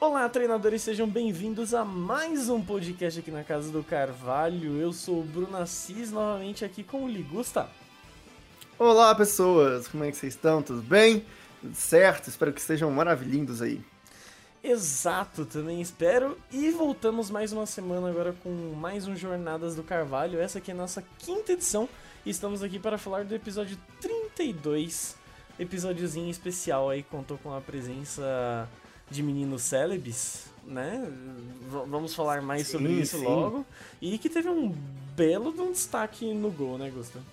Olá, treinadores, sejam bem-vindos a mais um podcast aqui na Casa do Carvalho. Eu sou o Bruno Assis, novamente aqui com o Ligusta. Olá, pessoas, como é que vocês estão? Tudo bem? Tudo certo? Espero que estejam maravilhindos aí. Exato, também espero. E voltamos mais uma semana agora com mais um Jornadas do Carvalho. Essa aqui é a nossa quinta edição e estamos aqui para falar do episódio 32. Episódiozinho especial aí, contou com a presença de meninos célebres, né? V vamos falar mais sim, sobre isso sim. logo. E que teve um belo de um destaque no gol, né, Gustavo?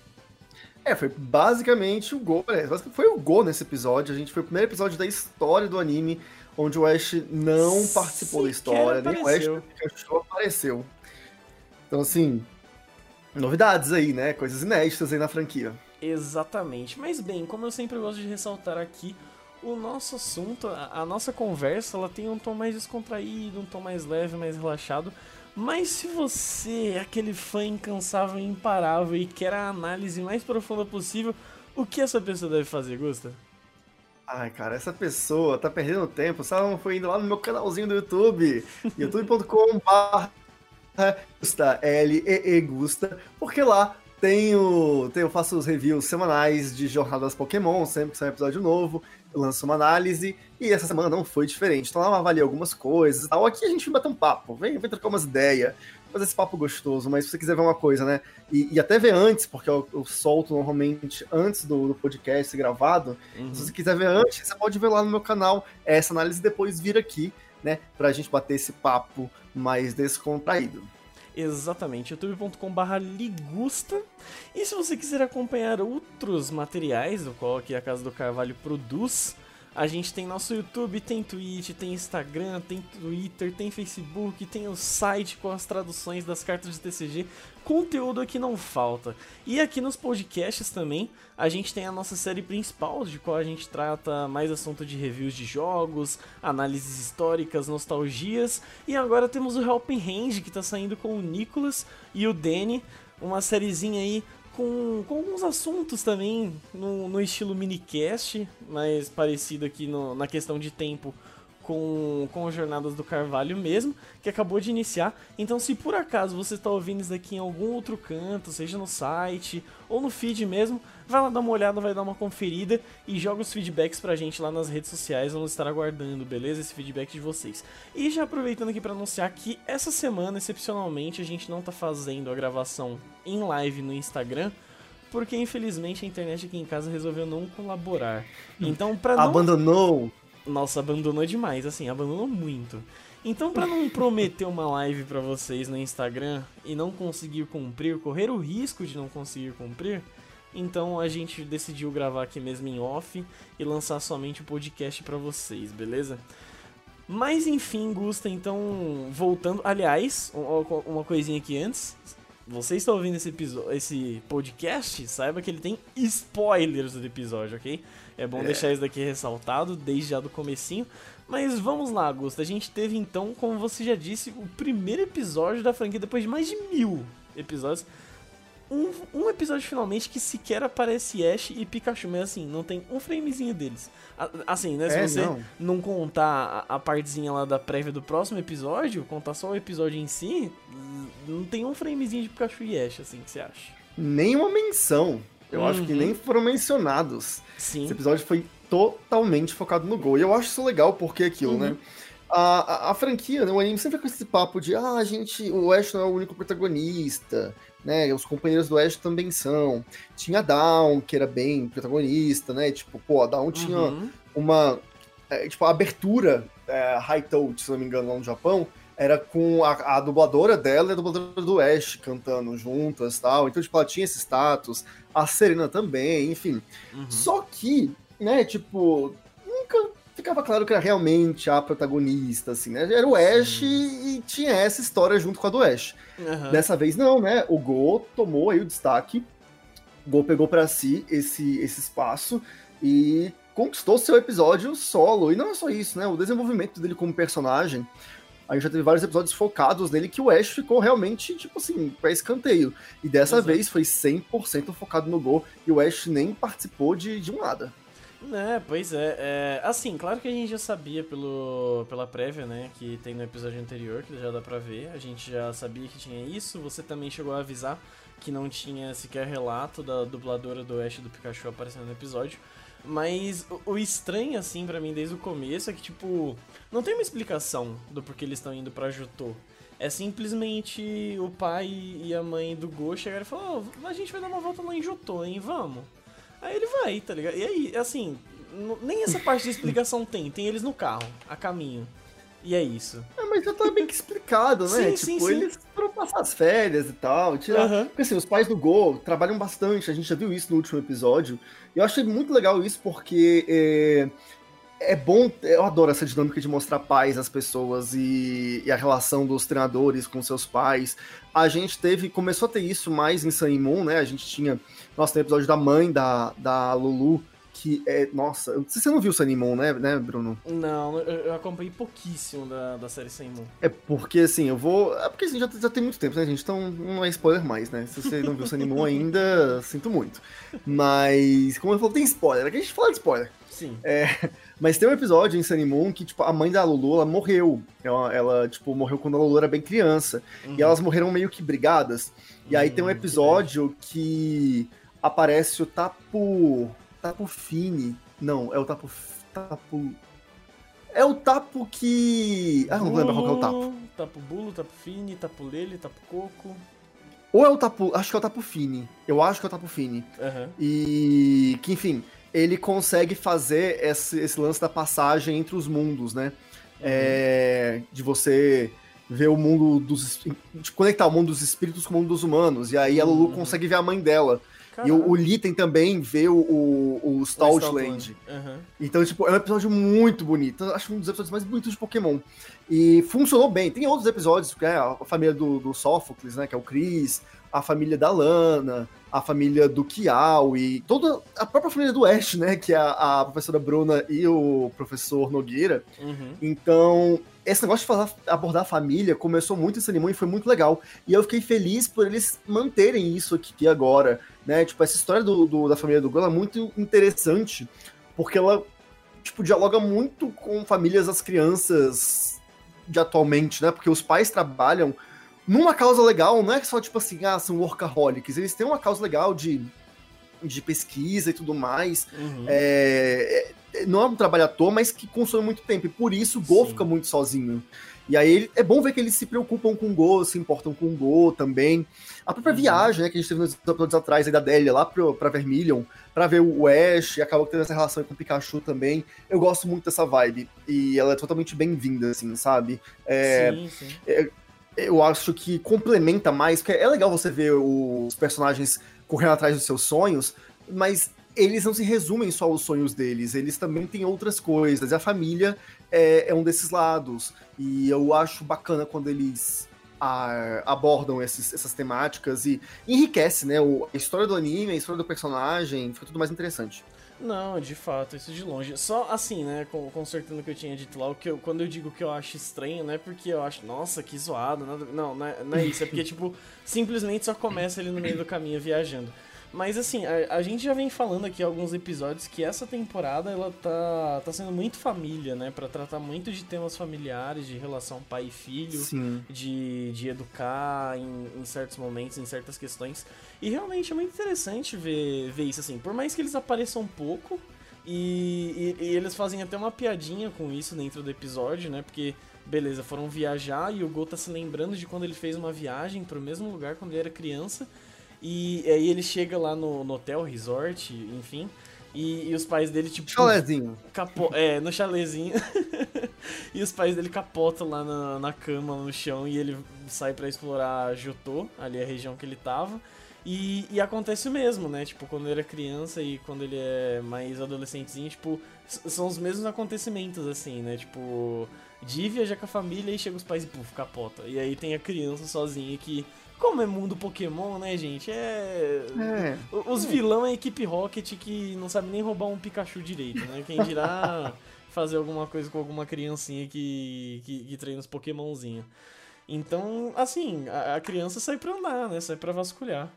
É, foi basicamente o gol. É, foi o gol nesse episódio. A gente foi o primeiro episódio da história do anime onde o Ash não participou da história, nem o Ash Pikachu apareceu. Então, assim, novidades aí, né? Coisas inéditas aí na franquia. Exatamente. Mas bem, como eu sempre gosto de ressaltar aqui, o nosso assunto, a, a, nossa conversa, ela tem um tom mais descontraído, um tom mais leve, mais relaxado. Mas se você é aquele fã incansável e imparável e quer a análise mais profunda possível, o que essa pessoa deve fazer, Gusta? Ai, cara, essa pessoa tá perdendo tempo. Só foi indo lá no meu canalzinho do YouTube, youtube.com.br Gusta, L-E-E Gusta, porque lá tenho, tenho, eu faço os reviews semanais de Jornadas Pokémon, sempre que sai um episódio novo, eu lanço uma análise, e essa semana não foi diferente. Então lá eu avaliei algumas coisas e tal. Aqui a gente vai bater um papo, vem, vem trocar umas ideias, fazer esse papo gostoso, mas se você quiser ver uma coisa, né? E, e até ver antes, porque eu, eu solto normalmente antes do, do podcast gravado. Uhum. Se você quiser ver antes, você pode ver lá no meu canal essa análise e depois vir aqui, né? Pra gente bater esse papo mais descontraído. Exatamente, youtube.com.br ligusta. E se você quiser acompanhar outros materiais, do qual aqui a Casa do Carvalho produz, a gente tem nosso YouTube, tem Twitch, tem Instagram, tem Twitter, tem Facebook, tem o site com as traduções das cartas de TCG. Conteúdo aqui não falta. E aqui nos podcasts também, a gente tem a nossa série principal, de qual a gente trata mais assunto de reviews de jogos, análises históricas, nostalgias. E agora temos o Helping Hand, que está saindo com o Nicolas e o Danny. Uma sériezinha aí com, com alguns assuntos também no, no estilo minicast, mais parecido aqui no, na questão de tempo com, com Jornadas do Carvalho mesmo, que acabou de iniciar. Então, se por acaso você está ouvindo isso daqui em algum outro canto, seja no site ou no feed mesmo, vai lá dar uma olhada, vai dar uma conferida e joga os feedbacks pra gente lá nas redes sociais. Vamos estar aguardando, beleza? Esse feedback de vocês. E já aproveitando aqui para anunciar que essa semana, excepcionalmente, a gente não tá fazendo a gravação em live no Instagram porque infelizmente a internet aqui em casa resolveu não colaborar. Então, para não... abandonou nossa, abandonou demais, assim, abandonou muito. Então, para não prometer uma live para vocês no Instagram e não conseguir cumprir, correr o risco de não conseguir cumprir, então a gente decidiu gravar aqui mesmo em off e lançar somente o podcast para vocês, beleza? Mas enfim, Gusta, então voltando. Aliás, uma coisinha aqui antes. Você está ouvindo esse, esse podcast, saiba que ele tem spoilers do episódio, ok? É bom é. deixar isso daqui ressaltado desde já do comecinho. Mas vamos lá, Augusto. A gente teve então, como você já disse, o primeiro episódio da franquia depois de mais de mil episódios. Um, um, episódio finalmente que sequer aparece Ash e Pikachu, mas assim, não tem um framezinho deles. Assim, né? Se é, você não, não contar a, a, partezinha lá da prévia do próximo episódio, contar só o episódio em si, não tem um framezinho de Pikachu e Ash, assim, que você acha? Nenhuma menção. Eu uhum. acho que nem uhum. foram mencionados. Sim. Esse episódio foi totalmente focado no gol. E eu acho isso legal porque aquilo, uhum. né? A, a, a, franquia, né, o anime sempre com esse papo de ah, a gente, o Ash não é o único protagonista, né? Os companheiros do Ash também são. Tinha a Down, que era bem protagonista, né? Tipo, pô, a Down uhum. tinha uma. É, tipo, a abertura é, High Touch, se não me engano, lá no Japão, era com a, a, dubladora dela e a dubladora do Ash cantando juntas tal. Então, tipo, ela tinha esse status. A Serena também, enfim. Uhum. Só que, né, tipo, ficava claro que era realmente a protagonista, assim, né? Era o Ash e, e tinha essa história junto com a do Ash. Uhum. Dessa vez não, né? O Go tomou aí o destaque. O Go pegou para si esse, esse espaço e conquistou seu episódio solo. E não é só isso, né? O desenvolvimento dele como personagem a gente já teve vários episódios focados nele que o Ash ficou realmente, tipo assim, pra escanteio. E dessa Exato. vez foi 100% focado no gol e o Ash nem participou de, de um nada. É, pois é, é, Assim, claro que a gente já sabia pelo, pela prévia, né? Que tem no episódio anterior, que já dá pra ver. A gente já sabia que tinha isso. Você também chegou a avisar que não tinha sequer relato da dubladora do Ash do Pikachu aparecendo no episódio. Mas o, estranho, assim, para mim desde o começo é que, tipo, não tem uma explicação do porquê eles estão indo pra Jutô. É simplesmente o pai e a mãe do Go chegaram e falaram: oh, a gente vai dar uma volta lá em Jutô, hein? Vamos. Aí ele vai, tá ligado? E aí, assim, nem essa parte de explicação tem, tem eles no carro, a caminho. E é isso. É, mas já tá bem que explicado, né? Sim, tipo, sim, eles sim. foram passar as férias e tal, tirar. Uhum. Porque assim, os pais do Go trabalham bastante, a gente já viu isso no último episódio. E eu achei muito legal isso porque é, é bom. Eu adoro essa dinâmica de mostrar pais às pessoas e, e, a relação dos treinadores com seus pais. A gente teve. Começou a ter isso mais em Sun Moon, né? A gente tinha. Nossa, tem episódio da mãe da, da Lulu que é. Nossa, eu, você não viu Sunny Moon, né, né, Bruno? Não, eu, acompanhei pouquíssimo da, da série Sunny Moon. É porque, assim, eu vou. É porque assim, já, já tem muito tempo, né, gente? Então não é spoiler mais, né? Se você não viu Sunny Moon ainda, sinto muito. Mas, como eu falei, tem spoiler. Aqui a gente fala de spoiler. Sim. É, mas tem um episódio em Sunny Moon que, tipo, a mãe da Lulu, ela morreu. Ela, ela tipo, morreu quando a Lulu era bem criança. Uhum. E elas morreram meio que brigadas. E aí tem um hum, episódio que, que aparece o Tapu. Tapo Fini. Não, é o Tapo. Tapo. É o tapo que. Ah, não lembro qual é o tapo. Tapo Bulo, Tapo Fini, Tapo Lele, Tapo Coco. Ou é o tapo. Acho que é o Tapo Fini. Eu acho que é o Tapo Fini. Uhum. E. Que, enfim, ele consegue fazer esse, esse lance da passagem entre os mundos, né? Uhum. É, de você ver o mundo dos. de conectar o mundo dos espíritos com o mundo dos humanos. E aí a Lulu uhum. consegue ver a mãe dela. E o, o Litten também vê o, o, o Stoutland. Uhum. Então, tipo, é um episódio muito bonito. Eu acho um dos episódios mais bonitos de Pokémon. E funcionou bem. Tem outros episódios, que é a família do, do Sophocles, né? Que é o Chris, a família da Lana, a família do Kiao e toda a própria família do Ash, né? Que é a, a professora Bruna e o professor Nogueira. Uhum. Então, esse negócio de falar, abordar a família começou muito esse anime e foi muito legal. E eu fiquei feliz por eles manterem isso aqui agora, né? Tipo, essa história do, do da família do Gol é muito interessante, porque ela, tipo, dialoga muito com famílias das crianças de atualmente, né? Porque os pais trabalham numa causa legal, não é só tipo assim, ah, são workaholics, eles têm uma causa legal de, de pesquisa e tudo mais. Uhum. É, não é um trabalho à toa, mas que consome muito tempo. E por isso o Go Sim. fica muito sozinho. E aí é bom ver que eles se preocupam com o Go, se importam com o Go também. A própria uhum. viagem, né, que a gente teve nos episódios atrás aí da Delia lá pro, pra Vermilion, pra ver o Ash, e acabou tendo essa relação com o Pikachu também. Eu gosto muito dessa vibe. E ela é totalmente bem-vinda, assim, sabe? É, sim, sim. É, eu acho que complementa mais, porque é legal você ver os personagens correndo atrás dos seus sonhos, mas eles não se resumem só aos sonhos deles, eles também têm outras coisas. E a família é, é um desses lados. E eu acho bacana quando eles a, abordam esses, essas temáticas e enriquece, né? O, a história do anime, a história do personagem, fica tudo mais interessante. Não, de fato, isso de longe. Só assim, né, consertando o que eu tinha dito lá, o que eu, quando eu digo que eu acho estranho, não é porque eu acho, nossa, que zoado, nada, não, não é, não é isso, é porque, tipo, simplesmente só começa ele no meio do caminho viajando. Mas assim, a, a, gente já vem falando aqui alguns episódios que essa temporada ela tá, tá sendo muito família, né? Pra tratar muito de temas familiares, de relação pai e filho, Sim. De, de educar em, em, certos momentos, em certas questões. E realmente é muito interessante ver, ver isso assim. Por mais que eles apareçam um pouco, e, e, e eles fazem até uma piadinha com isso dentro do episódio, né? Porque beleza, foram viajar e o Gol tá se lembrando de quando ele fez uma viagem pro mesmo lugar quando ele era criança. E aí ele chega lá no, no hotel, resort, enfim. E, e, os pais dele, tipo. Chalezinho. Capo é, no chalezinho. e os pais dele capotam lá na, na cama, no chão, e ele sai para explorar Jotô, ali a região que ele tava. E, e, acontece o mesmo, né? Tipo, quando ele era criança e quando ele é mais adolescentezinho, tipo, são os mesmos acontecimentos, assim, né? Tipo, de viajar com a família e chega os pais e puf, capota. E aí tem a criança sozinha que como é mundo Pokémon, né, gente? É. é. Os vilão é a equipe Rocket que não sabe nem roubar um Pikachu direito, né? Quem dirá fazer alguma coisa com alguma criancinha que, que, que treina os Pokémonzinhos. Então, assim, a, a, criança sai pra andar, né? Sai pra vasculhar.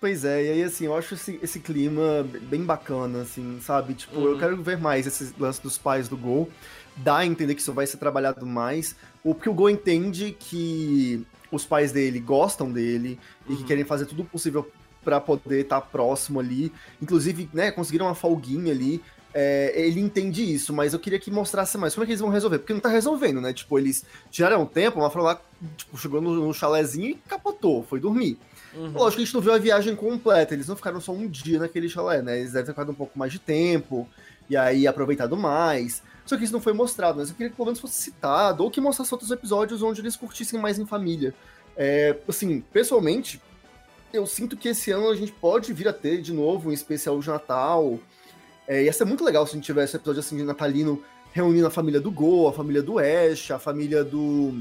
Pois é, e aí assim, eu acho esse, esse clima bem bacana, assim, sabe? Tipo, uhum. eu quero ver mais esse lance dos pais do Gol. Dá a entender que isso vai ser trabalhado mais. Porque o Gol entende que os pais dele gostam dele uhum. e que uhum. querem fazer tudo possível para poder estar tá próximo ali. Inclusive, né, conseguiram uma folguinha ali. É, ele entende isso, mas eu queria que mostrasse mais como é que eles vão resolver, porque não tá resolvendo, né? Tipo, eles tiraram tempo, uma falou lá, tipo, chegou no, no chalézinho e capotou, foi dormir. Uhum. Lógico que a gente não viu a viagem completa, eles não ficaram só um dia naquele chalé, né? Eles devem ter ficado um pouco mais de tempo, e aí aproveitado mais. Só que isso não foi mostrado, mas eu queria que pelo menos fosse citado, ou que mostrasse outros episódios onde eles curtissem mais em família. É, assim, pessoalmente, eu sinto que esse ano a gente pode vir a ter de novo um especial de Natal. É, ia ser muito legal se a gente tivesse um episódio assim de natalino reunindo a família do Go, a família do Ash, a família do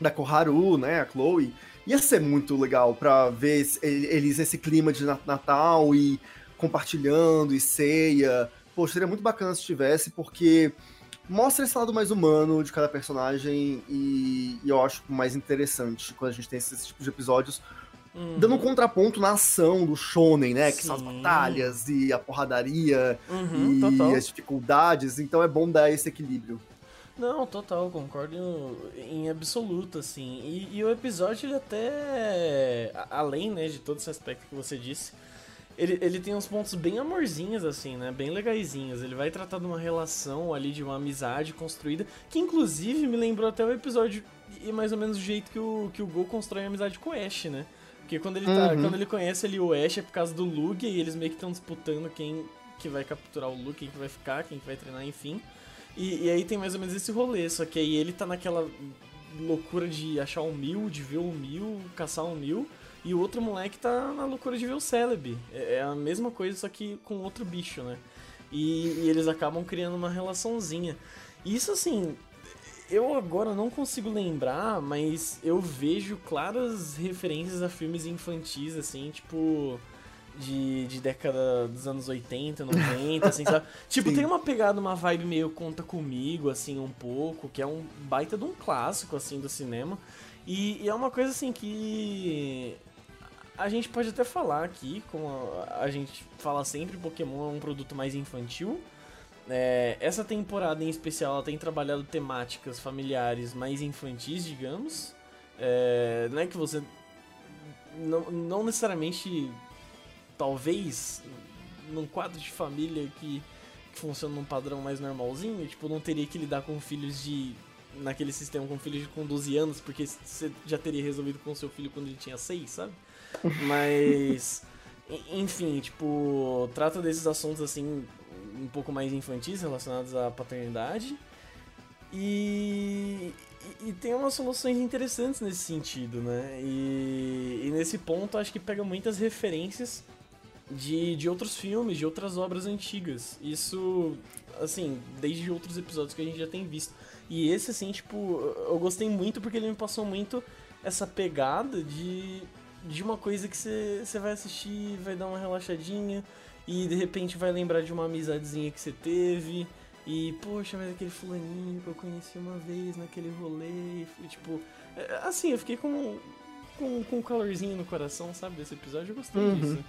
da Koharu, né, a Chloe ia ser muito legal para ver eles nesse clima de Natal e compartilhando e ceia. Poxa, seria muito bacana se tivesse, porque mostra esse lado mais humano de cada personagem e, e eu acho mais interessante quando a gente tem esses tipos de episódios. Uhum. Dando um contraponto na ação do shonen, né? Que Sim. são as batalhas e a porradaria uhum, e total. as dificuldades. Então é bom dar esse equilíbrio. Não, total, concordo em absoluto, assim. E, e, o episódio, ele até, além, né, de todo esse aspecto que você disse, ele, ele tem uns pontos bem amorzinhos, assim, né, bem legaisinhos. Ele vai tratar de uma relação ali, de uma amizade construída, que inclusive me lembrou até o episódio, e mais ou menos o jeito que o, que o Gol constrói a amizade com o Ash, né? Porque quando ele, tá, uhum. quando ele conhece ali o Ash é por causa do Lugia, e eles meio que estão disputando quem que vai capturar o Lugia, quem que vai ficar, quem que vai treinar, enfim... E, e, aí tem mais ou menos esse rolê, só que aí ele tá naquela loucura de achar um mil, de ver um mil, caçar um mil, e o outro moleque tá na loucura de ver o Celebi. É, é a mesma coisa, só que com outro bicho, né? E, e eles acabam criando uma relaçãozinha. E isso assim, eu agora não consigo lembrar, mas eu vejo claras referências a filmes infantis, assim, tipo de, de década dos anos 80, 90, assim, sabe? Tipo, Sim. tem uma pegada, uma vibe meio conta comigo, assim, um pouco, que é um baita de um clássico, assim, do cinema. E, e é uma coisa, assim, que a gente pode até falar aqui, como a, a gente fala sempre, Pokémon é um produto mais infantil. É, essa temporada em especial ela tem trabalhado temáticas familiares mais infantis, digamos. É, não é que você não, não necessariamente talvez num quadro de família que, que funciona num padrão mais normalzinho, tipo, não teria que lidar com filhos de. naquele sistema com filhos de com 12 anos, porque você já teria resolvido com seu filho quando ele tinha 6, sabe? Mas. enfim, tipo, trata desses assuntos assim um pouco mais infantis relacionados à paternidade. E, e, tem umas soluções interessantes nesse sentido, né? E, e, nesse ponto acho que pega muitas referências de, de outros filmes, de outras obras antigas. Isso, assim, desde outros episódios que a gente já tem visto. E esse, assim, tipo, eu gostei muito porque ele me passou muito essa pegada de, de uma coisa que você vai assistir, vai dar uma relaxadinha e de repente vai lembrar de uma amizadezinha que você teve. E, poxa, mas aquele fulaninho que eu conheci uma vez naquele rolê. E, tipo, é, assim, eu fiquei com, com, com um calorzinho no coração, sabe, desse episódio. Eu gostei uhum. disso.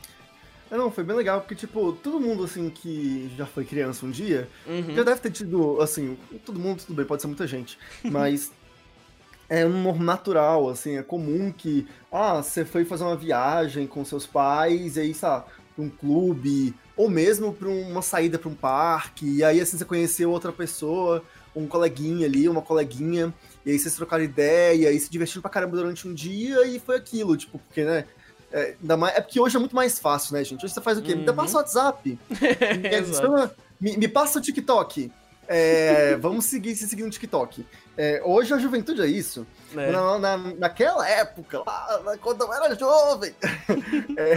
É, não, foi bem legal, porque, tipo, todo mundo, assim, que já foi criança um dia, uhum. já deve ter tido, assim, todo mundo, tudo bem, pode ser muita gente, mas é um natural, assim, é comum que, ah, você foi fazer uma viagem com seus pais, e aí, sabe, pra um clube, ou mesmo pra uma saída pra um parque, e aí, assim, você conheceu outra pessoa, um coleguinha ali, uma coleguinha, e aí vocês trocaram ideia, e se divertiram pra caramba durante um dia, e foi aquilo, tipo, porque, né, é, mais, é porque hoje é muito mais fácil, né, gente? Hoje você faz o quê? Uhum. Me passa o WhatsApp. me, me, passa o TikTok. É, vamos seguir se seguir no TikTok. É, hoje a juventude é isso. É. Na, na, naquela época, lá, quando eu era jovem, é,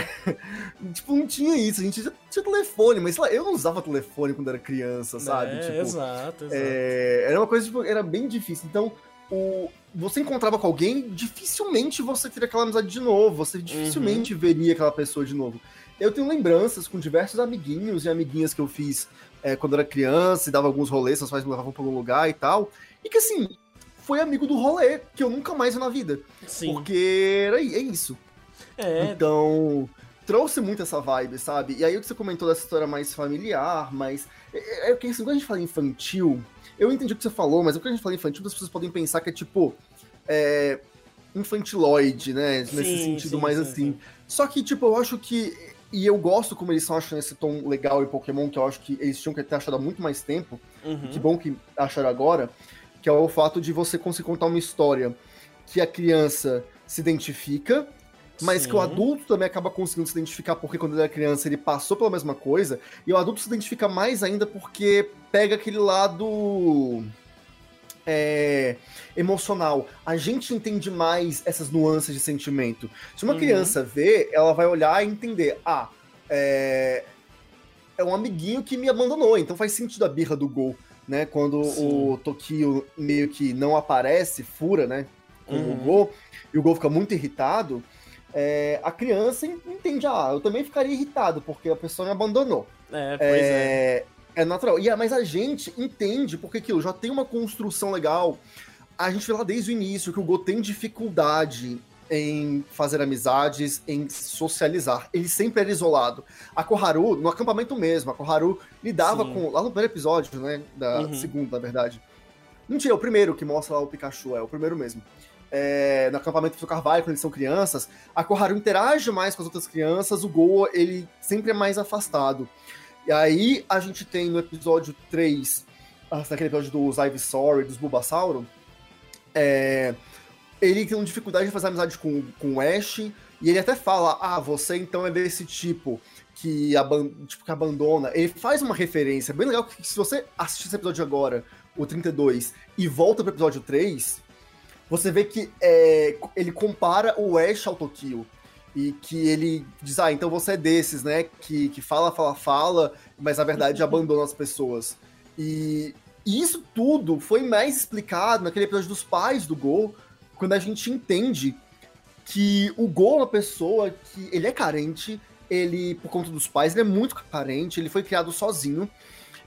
tipo, não tinha isso. A gente já tinha telefone, mas lá, eu não usava telefone quando era criança, sabe? É, tipo, exato, exato. É, era uma coisa, tipo, era bem difícil. Então, o, você encontrava com alguém, dificilmente você teria aquela amizade de novo, você dificilmente uhum. veria aquela pessoa de novo. Eu tenho lembranças com diversos amiguinhos e amiguinhas que eu fiz é, quando era criança e dava alguns rolês, seus pais me levavam para algum lugar e tal, e que assim, foi amigo do rolê que eu nunca mais vi na vida. Sim. Porque era, é isso. É. Então, trouxe muito essa vibe, sabe? E aí o que você comentou dessa história mais familiar, mais. É, é que assim, quando a gente fala infantil, eu entendi o que você falou, mas quando a gente fala infantil, as pessoas podem pensar que é tipo. É, infantiloide, né? Nesse sim, sentido sim, mais sim, assim. Só que, tipo, eu acho que. E eu gosto como eles estão achando esse tom legal em Pokémon, que eu acho que eles tinham que ter achado há muito mais tempo. Uhum. Que bom que acharam agora. Que é o fato de você conseguir contar uma história que a criança se identifica, mas Sim. que o adulto também acaba conseguindo se identificar porque quando ele era criança ele passou pela mesma coisa, e o adulto se identifica mais ainda porque pega aquele lado é, emocional. A gente entende mais essas nuances de sentimento. Se uma uhum. criança vê, ela vai olhar e entender: ah, é, é um amiguinho que me abandonou, então faz sentido a birra do gol. Né, quando Sim. o Tokio meio que não aparece, fura, né? Com uhum. o gol, e o gol fica muito irritado, é, a criança entende, ah, eu também ficaria irritado, porque a pessoa me abandonou. É, pois é. É, é natural. E, mas a gente entende, porque aquilo já tem uma construção legal. A gente vê lá desde o início que o Go tem dificuldade em fazer amizades, em socializar. Ele sempre era isolado. A Koharu, no acampamento mesmo, a Koharu lidava Sim. com. Lá no primeiro episódio, né? Da uhum. segunda, na verdade. Mentira, é o primeiro que mostra lá o Pikachu, é o primeiro mesmo. É, no acampamento do Carvalho, quando eles são crianças, a Koharu interage mais com as outras crianças, o Goa, ele sempre é mais afastado. E aí a gente tem no episódio 3, naquele episódio dos Ivysaur e dos Bulbasauro, é, ele tem dificuldade de fazer amizade com, com o Ash, e ele até fala, ah, você então é desse tipo que, aban tipo, que abandona. Ele faz uma referência bem legal, que se você assistir esse episódio agora, o 32, e volta pro episódio 3, você vê que é, ele compara o Ash ao Tokyo. E que ele diz, ah, então você é desses, né? Que, que fala, fala, fala, mas na verdade abandona as pessoas. E, e isso tudo foi mais explicado naquele episódio dos pais do Gol, quando a gente entende que o Gol é uma pessoa que ele é carente, ele, por conta dos pais, ele é muito carente, ele foi criado sozinho.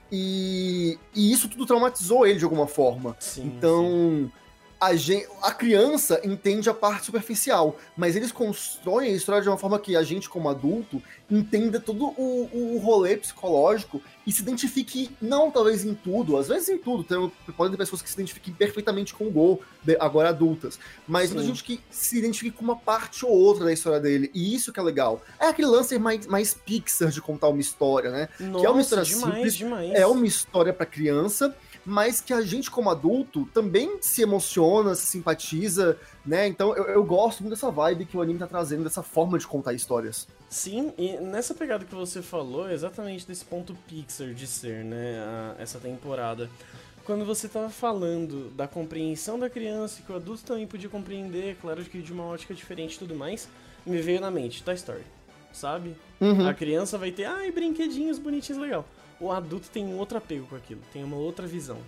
E, e isso tudo traumatizou ele de alguma forma. Sim, então, sim a, gente, a criança entende a parte superficial, mas eles constroem a história de uma forma que a gente, como adulto, entenda todo o, o rolê psicológico e se identifique, não talvez em tudo, às vezes em tudo, tem, podem ter pessoas que se identifiquem perfeitamente com o Gol, agora adultas, mas muita gente que se identifique com uma parte ou outra da história dele, e isso que é legal. É aquele lance mais, mais Pixar de contar uma história, né? Nossa, que é uma história demais, simples, demais. é uma história para criança, mas que a gente, como adulto, também se emociona, se simpatiza, né? Então eu, eu, gosto muito dessa vibe que o anime tá trazendo, dessa forma de contar histórias. Sim, e nessa pegada que você falou, exatamente desse ponto Pixar de ser, né? A, essa temporada. Quando você tava falando da compreensão da criança, que o adulto também podia compreender, claro que de uma ótica diferente e tudo mais, me veio na mente Toy Story, sabe? Uhum. A criança vai ter, ai, brinquedinhos bonitinhos, legal o adulto tem um outro apego com aquilo, tem uma outra visão.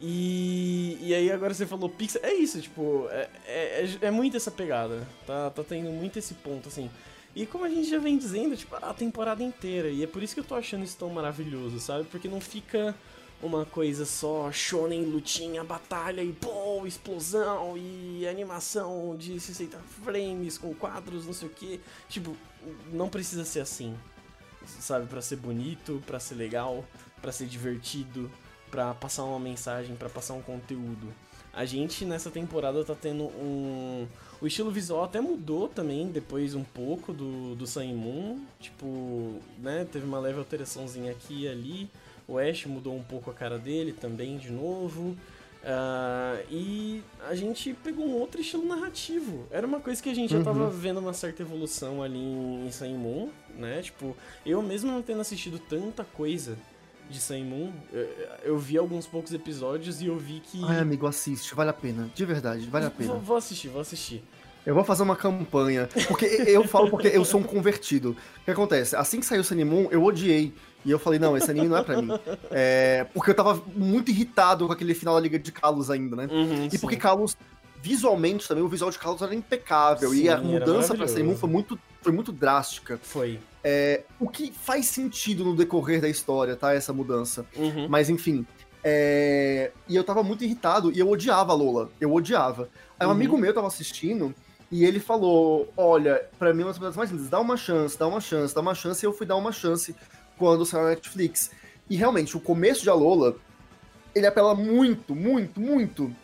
E, e aí agora você falou Pixar, é isso, tipo, é, é, é, é muito essa pegada, tá, tá tendo muito esse ponto, assim. E como a gente já vem dizendo, tipo, a temporada inteira, e é por isso que eu tô achando isso tão maravilhoso, sabe? Porque não fica uma coisa só shonen, lutinha, batalha e pô, explosão e animação de 60 frames com quadros, não sei o que. Tipo, não precisa ser assim, sabe, para ser bonito, para ser legal, para ser divertido, para passar uma mensagem, para passar um conteúdo. A gente nessa temporada tá tendo um. O estilo visual até mudou também, depois um pouco do, do Moon. Tipo, né? Teve uma leve alteraçãozinha aqui e ali. O Ash mudou um pouco a cara dele também de novo. Uh, e a gente pegou um outro estilo narrativo. Era uma coisa que a gente uhum. já tava vendo uma certa evolução ali em, em Sun Moon, né? Tipo, eu mesmo não tendo assistido tanta coisa de Sun Moon, eu, eu, vi alguns poucos episódios e eu vi que. Ai, amigo, assiste, vale a pena. De verdade, vale a pena. Vou, vou assistir, vou assistir. Eu vou fazer uma campanha. Porque eu falo porque eu sou um convertido. O que acontece? Assim que saiu o Moon, eu odiei. E eu falei, não, esse anime não é pra mim. É, porque eu tava muito irritado com aquele final da Liga de Kalos ainda, né? Uhum, e sim. porque Kalos, visualmente também, o visual de Kalos era impecável. Sim, e a mudança pra Moon foi muito, foi muito drástica. Foi. É, o que faz sentido no decorrer da história, tá? Essa mudança. Uhum. Mas enfim. É... E eu tava muito irritado e eu odiava a Lola. Eu odiava. Aí um uhum. amigo meu tava assistindo E ele falou: Olha, para mim, uma das coisas mais lindas, dá uma chance, dá uma chance, dá uma chance. E eu fui dar uma chance quando saiu na Netflix. E realmente, o começo de Alola, ele apela muito, muito, muito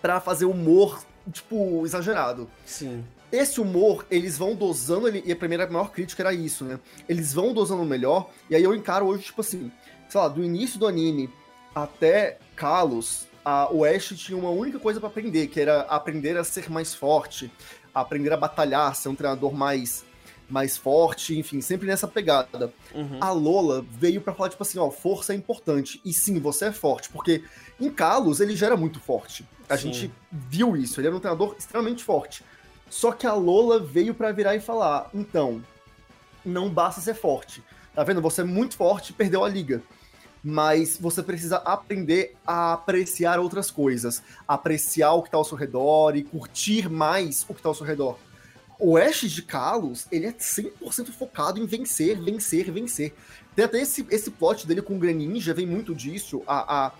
para fazer humor, tipo, exagerado. Sim. Esse humor, eles vão dosando, ele, e a primeira maior crítica era isso, né? Eles vão dosando melhor, e aí eu encaro hoje, tipo assim, sei lá, do início do anime até Kalos, a, o Ash tinha uma única coisa para aprender, que era aprender a ser mais forte, aprender a batalhar, ser um treinador mais mais forte, enfim, sempre nessa pegada. Uhum. A Lola veio para falar, tipo assim, ó, força é importante. E sim, você é forte, porque em Kalos ele já era muito forte. A sim. gente viu isso, ele era um treinador extremamente forte. Só que a Lola veio para virar e falar, então, não basta ser forte. Tá vendo? Você é muito forte, perdeu a liga mas você precisa aprender a apreciar outras coisas, apreciar o que está ao seu redor e curtir mais o que está ao seu redor. O Ash de Kalos, ele é 100% focado em vencer, vencer, vencer. Tem até esse, esse plot dele com o Greninja, vem muito disso. A, a,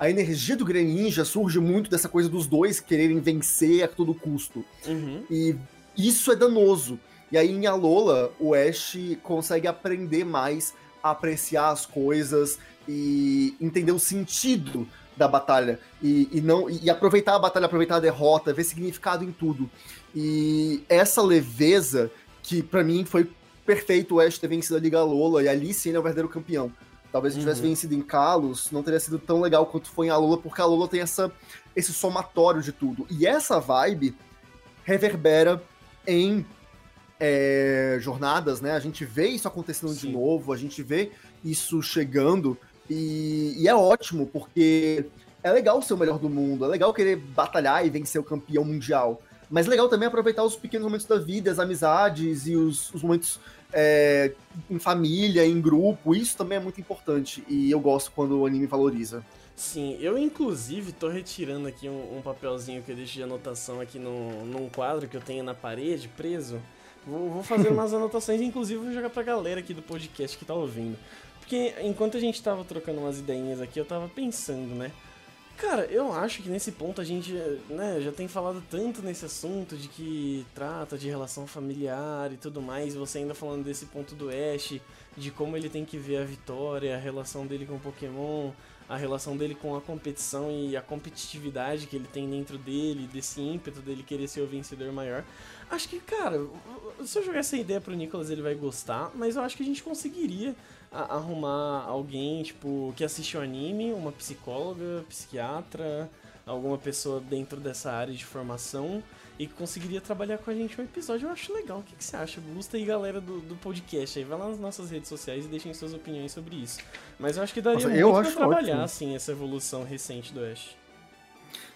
a energia do Greninja surge muito dessa coisa dos dois quererem vencer a todo custo. Uhum. E isso é danoso. E aí em Alola, o Ash consegue aprender mais a apreciar as coisas e entender o sentido da batalha e, e não e aproveitar a batalha, aproveitar a derrota, ver significado em tudo. E essa leveza que para mim foi perfeito o Ash ter vencido a Liga Lola e ali sim ele é o verdadeiro campeão. Talvez se tivesse uhum. vencido em Kalos, não teria sido tão legal quanto foi em Alola, porque a Alola tem essa, esse somatório de tudo. E essa vibe reverbera em é, jornadas, né? A gente vê isso acontecendo Sim. de novo, a gente vê isso chegando. E, e, é ótimo, porque é legal ser o melhor do mundo, é legal querer batalhar e vencer o campeão mundial. Mas é legal também aproveitar os pequenos momentos da vida, as amizades e os, os momentos é, em família, em grupo. Isso também é muito importante. E eu gosto quando o anime valoriza. Sim, eu inclusive tô retirando aqui um, um papelzinho que eu deixei de anotação aqui no, num quadro que eu tenho na parede, preso. Vou, vou fazer umas anotações, inclusive vou jogar pra galera aqui do podcast que tá ouvindo. Porque enquanto a gente tava trocando umas ideinhas aqui, eu tava pensando, né? Cara, eu acho que nesse ponto a gente né, já tem falado tanto nesse assunto de que trata de relação familiar e tudo mais, você ainda falando desse ponto do Ash, de como ele tem que ver a vitória, a relação dele com o Pokémon, a relação dele com a competição e a competitividade que ele tem dentro dele, desse ímpeto dele querer ser o vencedor maior. Acho que, cara, se eu jogar essa ideia pro Nicolas, ele vai gostar, mas eu acho que a gente conseguiria arrumar alguém, tipo, que assiste o anime, uma psicóloga, psiquiatra, alguma pessoa dentro dessa área de formação e conseguiria trabalhar com a gente um episódio. Eu acho legal. O que, que você acha? Gusta e galera do, do podcast aí, vai lá nas nossas redes sociais e deixem suas opiniões sobre isso. Mas eu acho que daria Nossa, muito pra trabalhar, ótimo. assim, essa evolução recente do Ash.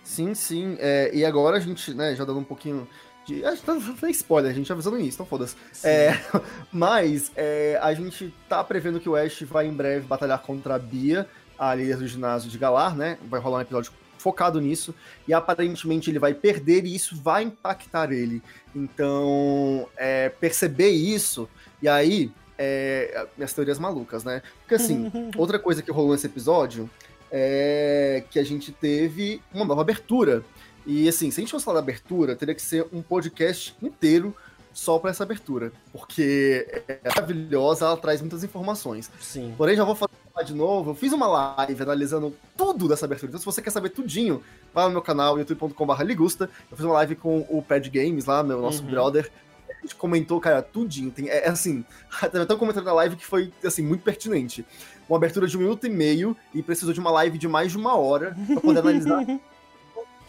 Sim, sim. É, e agora a gente, né, já dando um pouquinho de, a gente tá spoiler, a gente tá avisando isso, então foda-se. É, mas é, a gente tá prevendo que o Ash vai em breve batalhar contra a Bia, a líder do ginásio de Galar, né? Vai rolar um episódio focado nisso, e aparentemente ele vai perder e isso vai impactar ele. Então, é, perceber isso, e aí, é, minhas teorias malucas, né? Porque assim, outra coisa que rolou nesse episódio é que a gente teve uma nova abertura. E assim, se a gente fosse falar da abertura, teria que ser um podcast inteiro só para essa abertura, porque é maravilhosa, ela traz muitas informações. Sim. Porém, já vou falar de novo, eu fiz uma live analisando tudo dessa abertura. Então, se você quer saber tudinho, vai no meu canal, youtube.com.br ligusta. Eu fiz uma live com o Pad Games lá, meu nosso uhum. brother. A gente comentou, cara, tudinho. Tem, é, é assim, até um comentário da live que foi, assim, muito pertinente. Uma abertura de um minuto e meio e precisou de uma live de mais de uma hora para poder analisar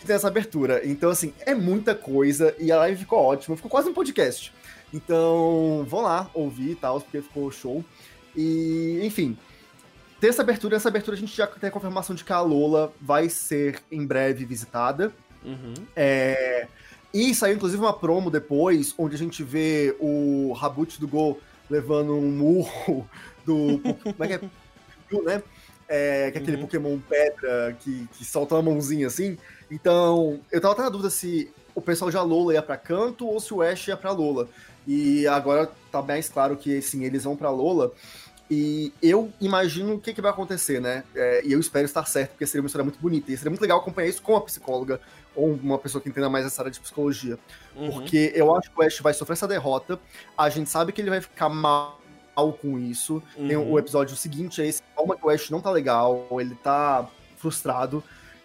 que tem essa abertura. Então, assim, é muita coisa e a live ficou ótima, ficou quase um podcast. Então, vão lá ouvir e tal, porque ficou show. E, enfim, ter essa abertura, essa abertura a gente já tem a confirmação de que a Lola vai ser em breve visitada. Uhum. É... E saiu inclusive uma promo depois, onde a gente vê o Rabut do Go levando um murro do. Como é que é? né? É, que é aquele uhum. Pokémon pedra que, que solta uma mãozinha assim. Então, eu tava até na dúvida se o pessoal de Alola ia pra canto ou se o Ash ia pra Lola. E agora tá mais claro que, sim, eles vão pra Lola. E eu imagino o que, que vai acontecer, né? É, e eu espero estar certo, porque seria uma história muito bonita. E seria muito legal acompanhar isso com uma psicóloga ou uma pessoa que entenda mais essa área de psicologia. Uhum. Porque eu acho que o Ash vai sofrer essa derrota. A gente sabe que ele vai ficar mal com isso. Uhum. Tem o episódio seguinte é esse, como que o Ash não tá legal, ele tá frustrado.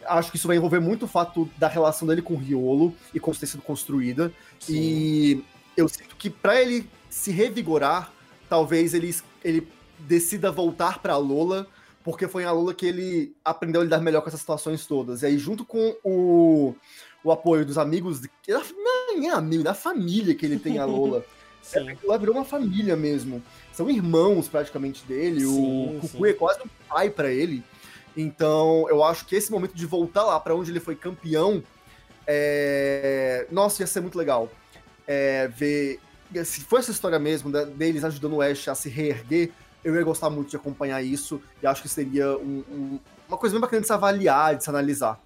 Acho que isso vai envolver muito o fato da relação dele com o Riolo e como ter sido construída. Sim. E eu sinto que para ele se revigorar, talvez ele, ele decida voltar pra Lola, porque foi a Lola que ele aprendeu a lidar melhor com essas situações todas. E aí, junto com o, o apoio dos amigos, não é amigo, da família que ele tem a Lola. Sim. Ela virou uma família mesmo. São irmãos praticamente dele. Sim, o Cucu é quase um pai para ele. Então, eu acho que esse momento de voltar lá para onde ele foi campeão, é... nossa, ia ser muito legal. É, ver se for essa história mesmo deles ajudando o Ash a se reerguer, eu ia gostar muito de acompanhar isso e acho que seria um, um, uma coisa bem bacana de se avaliar, de se analisar.